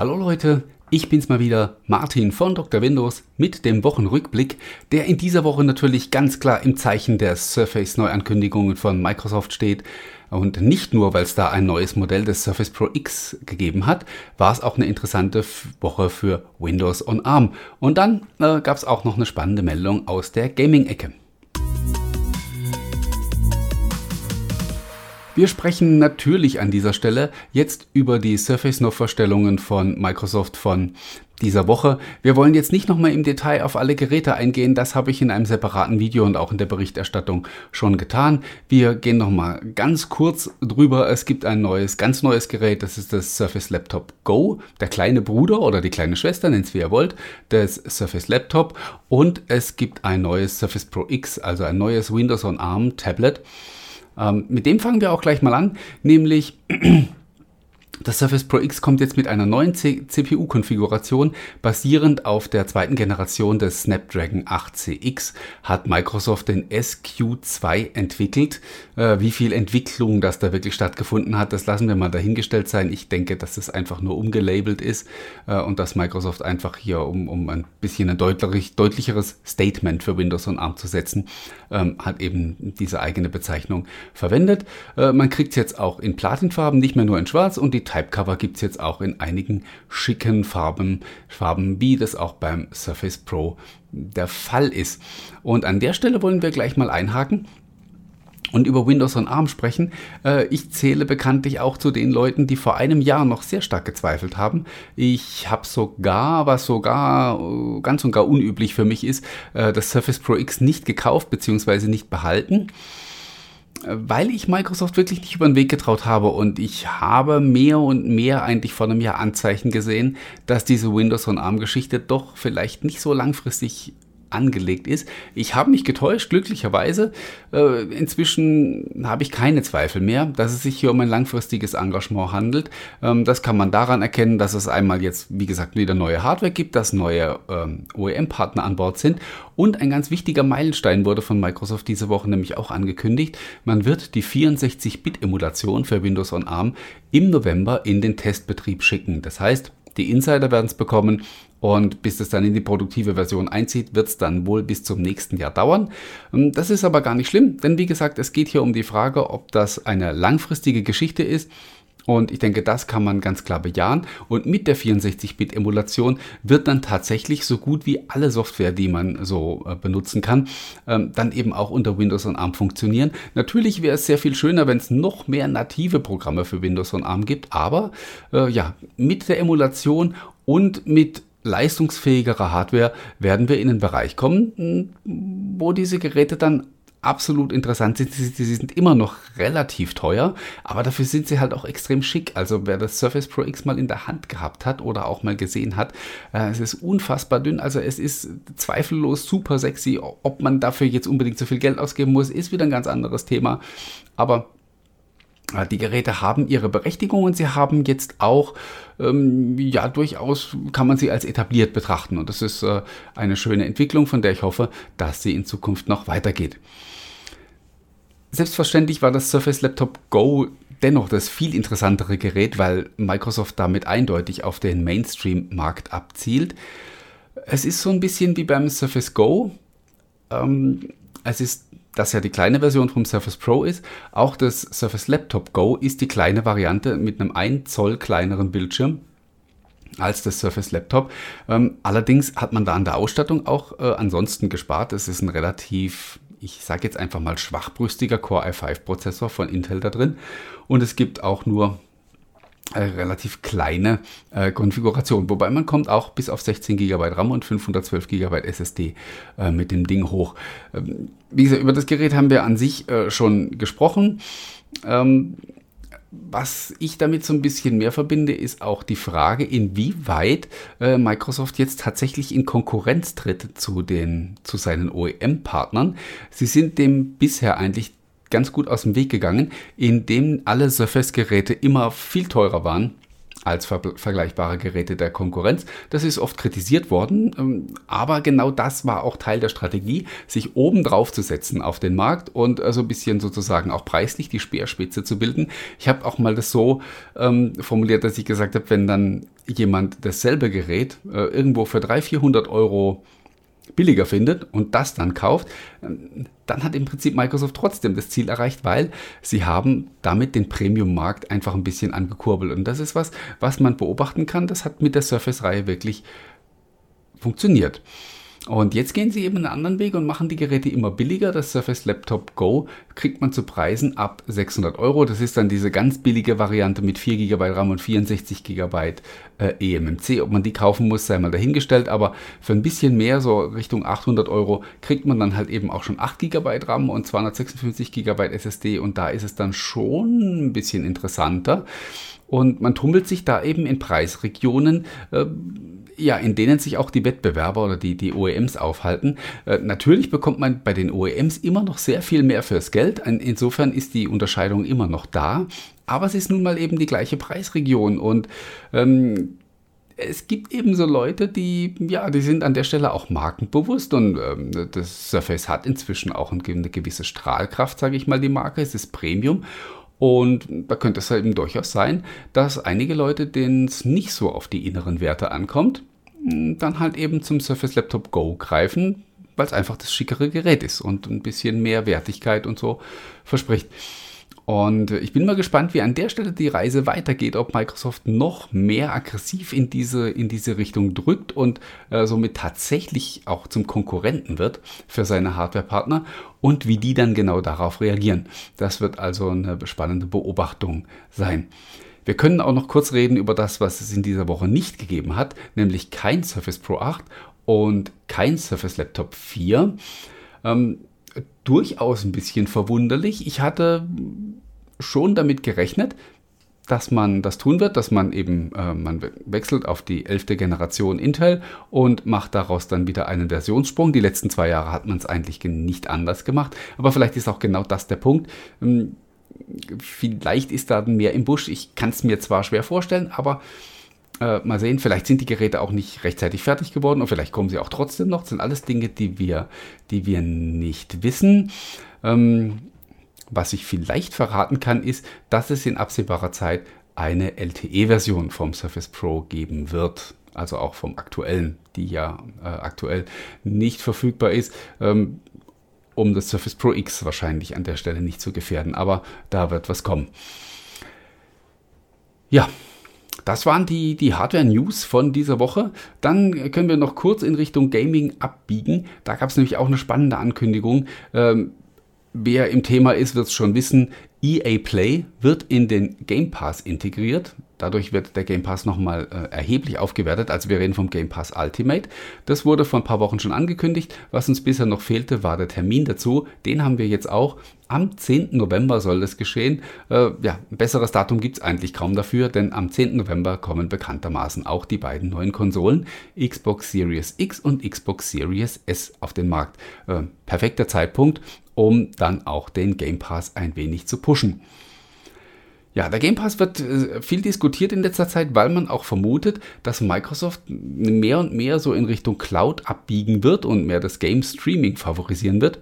Hallo Leute, ich bin's mal wieder, Martin von Dr. Windows mit dem Wochenrückblick, der in dieser Woche natürlich ganz klar im Zeichen der Surface Neuankündigungen von Microsoft steht. Und nicht nur, weil es da ein neues Modell des Surface Pro X gegeben hat, war es auch eine interessante Woche für Windows on ARM. Und dann äh, gab es auch noch eine spannende Meldung aus der Gaming-Ecke. Wir sprechen natürlich an dieser Stelle jetzt über die Surface No Vorstellungen von Microsoft von dieser Woche. Wir wollen jetzt nicht nochmal im Detail auf alle Geräte eingehen, das habe ich in einem separaten Video und auch in der Berichterstattung schon getan. Wir gehen nochmal ganz kurz drüber. Es gibt ein neues, ganz neues Gerät, das ist das Surface Laptop Go, der kleine Bruder oder die kleine Schwester, nennt es wie ihr wollt, des Surface Laptop und es gibt ein neues Surface Pro X, also ein neues Windows on ARM Tablet. Ähm, mit dem fangen wir auch gleich mal an, nämlich das Surface Pro X kommt jetzt mit einer neuen CPU-Konfiguration. Basierend auf der zweiten Generation des Snapdragon 8CX hat Microsoft den SQ2 entwickelt. Äh, wie viel Entwicklung das da wirklich stattgefunden hat, das lassen wir mal dahingestellt sein. Ich denke, dass es einfach nur umgelabelt ist äh, und dass Microsoft einfach hier, um, um ein bisschen ein deutlich, deutlicheres Statement für Windows und ARM zu setzen, ähm, hat eben diese eigene Bezeichnung verwendet. Äh, man kriegt es jetzt auch in Platinfarben, nicht mehr nur in schwarz und die Typecover gibt es jetzt auch in einigen schicken Farben, Farben, wie das auch beim Surface Pro der Fall ist. Und an der Stelle wollen wir gleich mal einhaken und über Windows on ARM sprechen. Äh, ich zähle bekanntlich auch zu den Leuten, die vor einem Jahr noch sehr stark gezweifelt haben. Ich habe sogar, was sogar äh, ganz und gar unüblich für mich ist, äh, das Surface Pro X nicht gekauft bzw. nicht behalten weil ich Microsoft wirklich nicht über den Weg getraut habe und ich habe mehr und mehr eigentlich vor einem Jahr Anzeichen gesehen, dass diese Windows on ARM Geschichte doch vielleicht nicht so langfristig angelegt ist. Ich habe mich getäuscht, glücklicherweise. Äh, inzwischen habe ich keine Zweifel mehr, dass es sich hier um ein langfristiges Engagement handelt. Ähm, das kann man daran erkennen, dass es einmal jetzt, wie gesagt, wieder neue Hardware gibt, dass neue ähm, OEM-Partner an Bord sind und ein ganz wichtiger Meilenstein wurde von Microsoft diese Woche nämlich auch angekündigt. Man wird die 64-Bit-Emulation für Windows on ARM im November in den Testbetrieb schicken. Das heißt, die Insider werden es bekommen und bis es dann in die produktive Version einzieht, wird es dann wohl bis zum nächsten Jahr dauern. Ähm, das ist aber gar nicht schlimm, denn wie gesagt, es geht hier um die Frage, ob das eine langfristige Geschichte ist. Und ich denke, das kann man ganz klar bejahen. Und mit der 64-Bit-Emulation wird dann tatsächlich so gut wie alle Software, die man so äh, benutzen kann, ähm, dann eben auch unter Windows und ARM funktionieren. Natürlich wäre es sehr viel schöner, wenn es noch mehr native Programme für Windows und ARM gibt. Aber äh, ja, mit der Emulation und mit leistungsfähigerer Hardware werden wir in einen Bereich kommen, wo diese Geräte dann absolut interessant sind. Sie, sie, sind immer noch relativ teuer, aber dafür sind sie halt auch extrem schick. Also wer das Surface Pro X mal in der Hand gehabt hat oder auch mal gesehen hat, äh, es ist unfassbar dünn. Also es ist zweifellos super sexy. Ob man dafür jetzt unbedingt so viel Geld ausgeben muss, ist wieder ein ganz anderes Thema. Aber die Geräte haben ihre Berechtigung und sie haben jetzt auch, ähm, ja, durchaus kann man sie als etabliert betrachten. Und das ist äh, eine schöne Entwicklung, von der ich hoffe, dass sie in Zukunft noch weitergeht. Selbstverständlich war das Surface Laptop Go dennoch das viel interessantere Gerät, weil Microsoft damit eindeutig auf den Mainstream-Markt abzielt. Es ist so ein bisschen wie beim Surface Go. Ähm, es ist das ja die kleine Version vom Surface Pro ist. Auch das Surface Laptop Go ist die kleine Variante mit einem 1 Zoll kleineren Bildschirm als das Surface Laptop. Ähm, allerdings hat man da an der Ausstattung auch äh, ansonsten gespart. Es ist ein relativ, ich sage jetzt einfach mal schwachbrüstiger Core i5-Prozessor von Intel da drin. Und es gibt auch nur äh, relativ kleine äh, Konfiguration. Wobei man kommt auch bis auf 16 GB RAM und 512 GB SSD äh, mit dem Ding hoch. Ähm, wie gesagt, über das Gerät haben wir an sich äh, schon gesprochen. Ähm, was ich damit so ein bisschen mehr verbinde, ist auch die Frage, inwieweit äh, Microsoft jetzt tatsächlich in Konkurrenz tritt zu, den, zu seinen OEM-Partnern. Sie sind dem bisher eigentlich ganz gut aus dem Weg gegangen, indem alle Surface-Geräte immer viel teurer waren als ver vergleichbare Geräte der Konkurrenz. Das ist oft kritisiert worden, ähm, aber genau das war auch Teil der Strategie, sich oben drauf zu setzen auf den Markt und so also ein bisschen sozusagen auch preislich die Speerspitze zu bilden. Ich habe auch mal das so ähm, formuliert, dass ich gesagt habe, wenn dann jemand dasselbe Gerät äh, irgendwo für 300, 400 Euro billiger findet und das dann kauft, dann hat im Prinzip Microsoft trotzdem das Ziel erreicht, weil sie haben damit den Premium-Markt einfach ein bisschen angekurbelt. Und das ist was, was man beobachten kann. Das hat mit der Surface-Reihe wirklich funktioniert. Und jetzt gehen sie eben einen anderen Weg und machen die Geräte immer billiger. Das Surface Laptop Go kriegt man zu Preisen ab 600 Euro. Das ist dann diese ganz billige Variante mit 4 GB RAM und 64 GB äh, eMMC. Ob man die kaufen muss, sei mal dahingestellt. Aber für ein bisschen mehr, so Richtung 800 Euro, kriegt man dann halt eben auch schon 8 GB RAM und 256 GB SSD. Und da ist es dann schon ein bisschen interessanter. Und man tummelt sich da eben in Preisregionen. Äh, ja, in denen sich auch die Wettbewerber oder die, die OEMs aufhalten. Äh, natürlich bekommt man bei den OEMs immer noch sehr viel mehr fürs Geld. Insofern ist die Unterscheidung immer noch da. Aber es ist nun mal eben die gleiche Preisregion und ähm, es gibt eben so Leute, die, ja, die sind an der Stelle auch markenbewusst und ähm, das Surface hat inzwischen auch eine gewisse Strahlkraft, sage ich mal, die Marke. Es ist Premium und da könnte es eben durchaus sein, dass einige Leute, denen es nicht so auf die inneren Werte ankommt, dann halt eben zum Surface Laptop Go greifen, weil es einfach das schickere Gerät ist und ein bisschen mehr Wertigkeit und so verspricht. Und ich bin mal gespannt, wie an der Stelle die Reise weitergeht, ob Microsoft noch mehr aggressiv in diese, in diese Richtung drückt und äh, somit tatsächlich auch zum Konkurrenten wird für seine Hardwarepartner und wie die dann genau darauf reagieren. Das wird also eine spannende Beobachtung sein. Wir können auch noch kurz reden über das, was es in dieser Woche nicht gegeben hat, nämlich kein Surface Pro 8 und kein Surface Laptop 4. Ähm, durchaus ein bisschen verwunderlich. Ich hatte schon damit gerechnet, dass man das tun wird, dass man eben, äh, man wechselt auf die 11. Generation Intel und macht daraus dann wieder einen Versionssprung. Die letzten zwei Jahre hat man es eigentlich nicht anders gemacht, aber vielleicht ist auch genau das der Punkt. Ähm, vielleicht ist da mehr im Busch. Ich kann es mir zwar schwer vorstellen, aber äh, mal sehen, vielleicht sind die Geräte auch nicht rechtzeitig fertig geworden und vielleicht kommen sie auch trotzdem noch. Das sind alles Dinge, die wir, die wir nicht wissen. Ähm, was ich vielleicht verraten kann, ist, dass es in absehbarer Zeit eine LTE-Version vom Surface Pro geben wird. Also auch vom aktuellen, die ja äh, aktuell nicht verfügbar ist. Ähm, um das Surface Pro X wahrscheinlich an der Stelle nicht zu gefährden. Aber da wird was kommen. Ja, das waren die, die Hardware-News von dieser Woche. Dann können wir noch kurz in Richtung Gaming abbiegen. Da gab es nämlich auch eine spannende Ankündigung. Ähm, wer im Thema ist, wird es schon wissen. EA Play wird in den Game Pass integriert. Dadurch wird der Game Pass nochmal äh, erheblich aufgewertet. Also wir reden vom Game Pass Ultimate. Das wurde vor ein paar Wochen schon angekündigt. Was uns bisher noch fehlte, war der Termin dazu. Den haben wir jetzt auch. Am 10. November soll das geschehen. Äh, ja, ein besseres Datum gibt es eigentlich kaum dafür, denn am 10. November kommen bekanntermaßen auch die beiden neuen Konsolen Xbox Series X und Xbox Series S auf den Markt. Äh, perfekter Zeitpunkt, um dann auch den Game Pass ein wenig zu pushen. Ja, der Game Pass wird äh, viel diskutiert in letzter Zeit, weil man auch vermutet, dass Microsoft mehr und mehr so in Richtung Cloud abbiegen wird und mehr das Game Streaming favorisieren wird.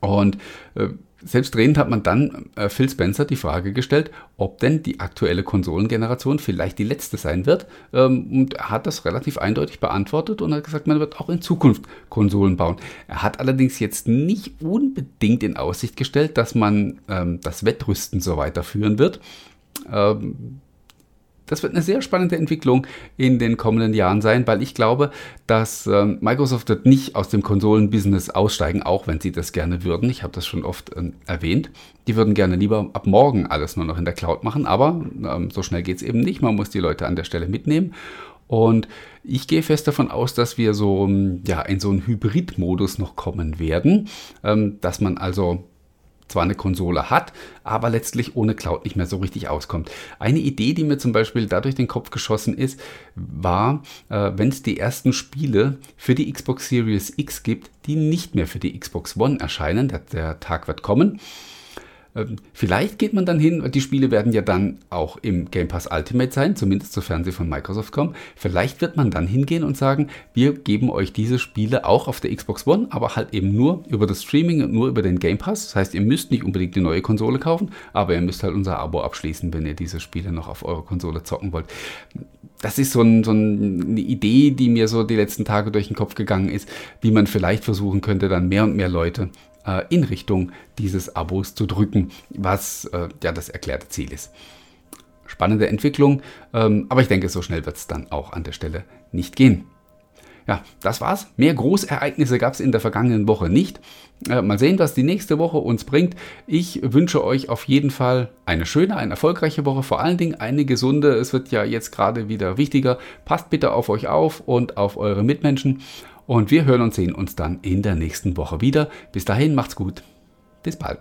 Und äh, Selbstredend hat man dann äh, Phil Spencer die Frage gestellt, ob denn die aktuelle Konsolengeneration vielleicht die letzte sein wird. Ähm, und er hat das relativ eindeutig beantwortet und hat gesagt, man wird auch in Zukunft Konsolen bauen. Er hat allerdings jetzt nicht unbedingt in Aussicht gestellt, dass man ähm, das Wettrüsten so weiterführen wird. Ähm, das wird eine sehr spannende Entwicklung in den kommenden Jahren sein, weil ich glaube, dass ähm, Microsoft wird nicht aus dem Konsolenbusiness aussteigen, auch wenn sie das gerne würden. Ich habe das schon oft ähm, erwähnt. Die würden gerne lieber ab morgen alles nur noch in der Cloud machen, aber ähm, so schnell geht es eben nicht. Man muss die Leute an der Stelle mitnehmen. Und ich gehe fest davon aus, dass wir so ähm, ja, in so einen Hybrid-Modus noch kommen werden, ähm, dass man also zwar eine Konsole hat, aber letztlich ohne Cloud nicht mehr so richtig auskommt. Eine Idee, die mir zum Beispiel dadurch den Kopf geschossen ist, war, äh, wenn es die ersten Spiele für die Xbox Series X gibt, die nicht mehr für die Xbox One erscheinen, der, der Tag wird kommen, vielleicht geht man dann hin, die Spiele werden ja dann auch im Game Pass Ultimate sein, zumindest sofern sie von Microsoft kommen. Vielleicht wird man dann hingehen und sagen, wir geben euch diese Spiele auch auf der Xbox One, aber halt eben nur über das Streaming und nur über den Game Pass. Das heißt, ihr müsst nicht unbedingt die neue Konsole kaufen, aber ihr müsst halt unser Abo abschließen, wenn ihr diese Spiele noch auf eurer Konsole zocken wollt. Das ist so, ein, so eine Idee, die mir so die letzten Tage durch den Kopf gegangen ist, wie man vielleicht versuchen könnte, dann mehr und mehr Leute äh, in Richtung dieses Abos zu drücken, was äh, ja das erklärte Ziel ist. Spannende Entwicklung, ähm, aber ich denke, so schnell wird es dann auch an der Stelle nicht gehen. Ja, das war's. Mehr Großereignisse gab es in der vergangenen Woche nicht. Äh, mal sehen, was die nächste Woche uns bringt. Ich wünsche euch auf jeden Fall eine schöne, eine erfolgreiche Woche, vor allen Dingen eine gesunde. Es wird ja jetzt gerade wieder wichtiger. Passt bitte auf euch auf und auf eure Mitmenschen. Und wir hören und sehen uns dann in der nächsten Woche wieder. Bis dahin, macht's gut. Bis bald.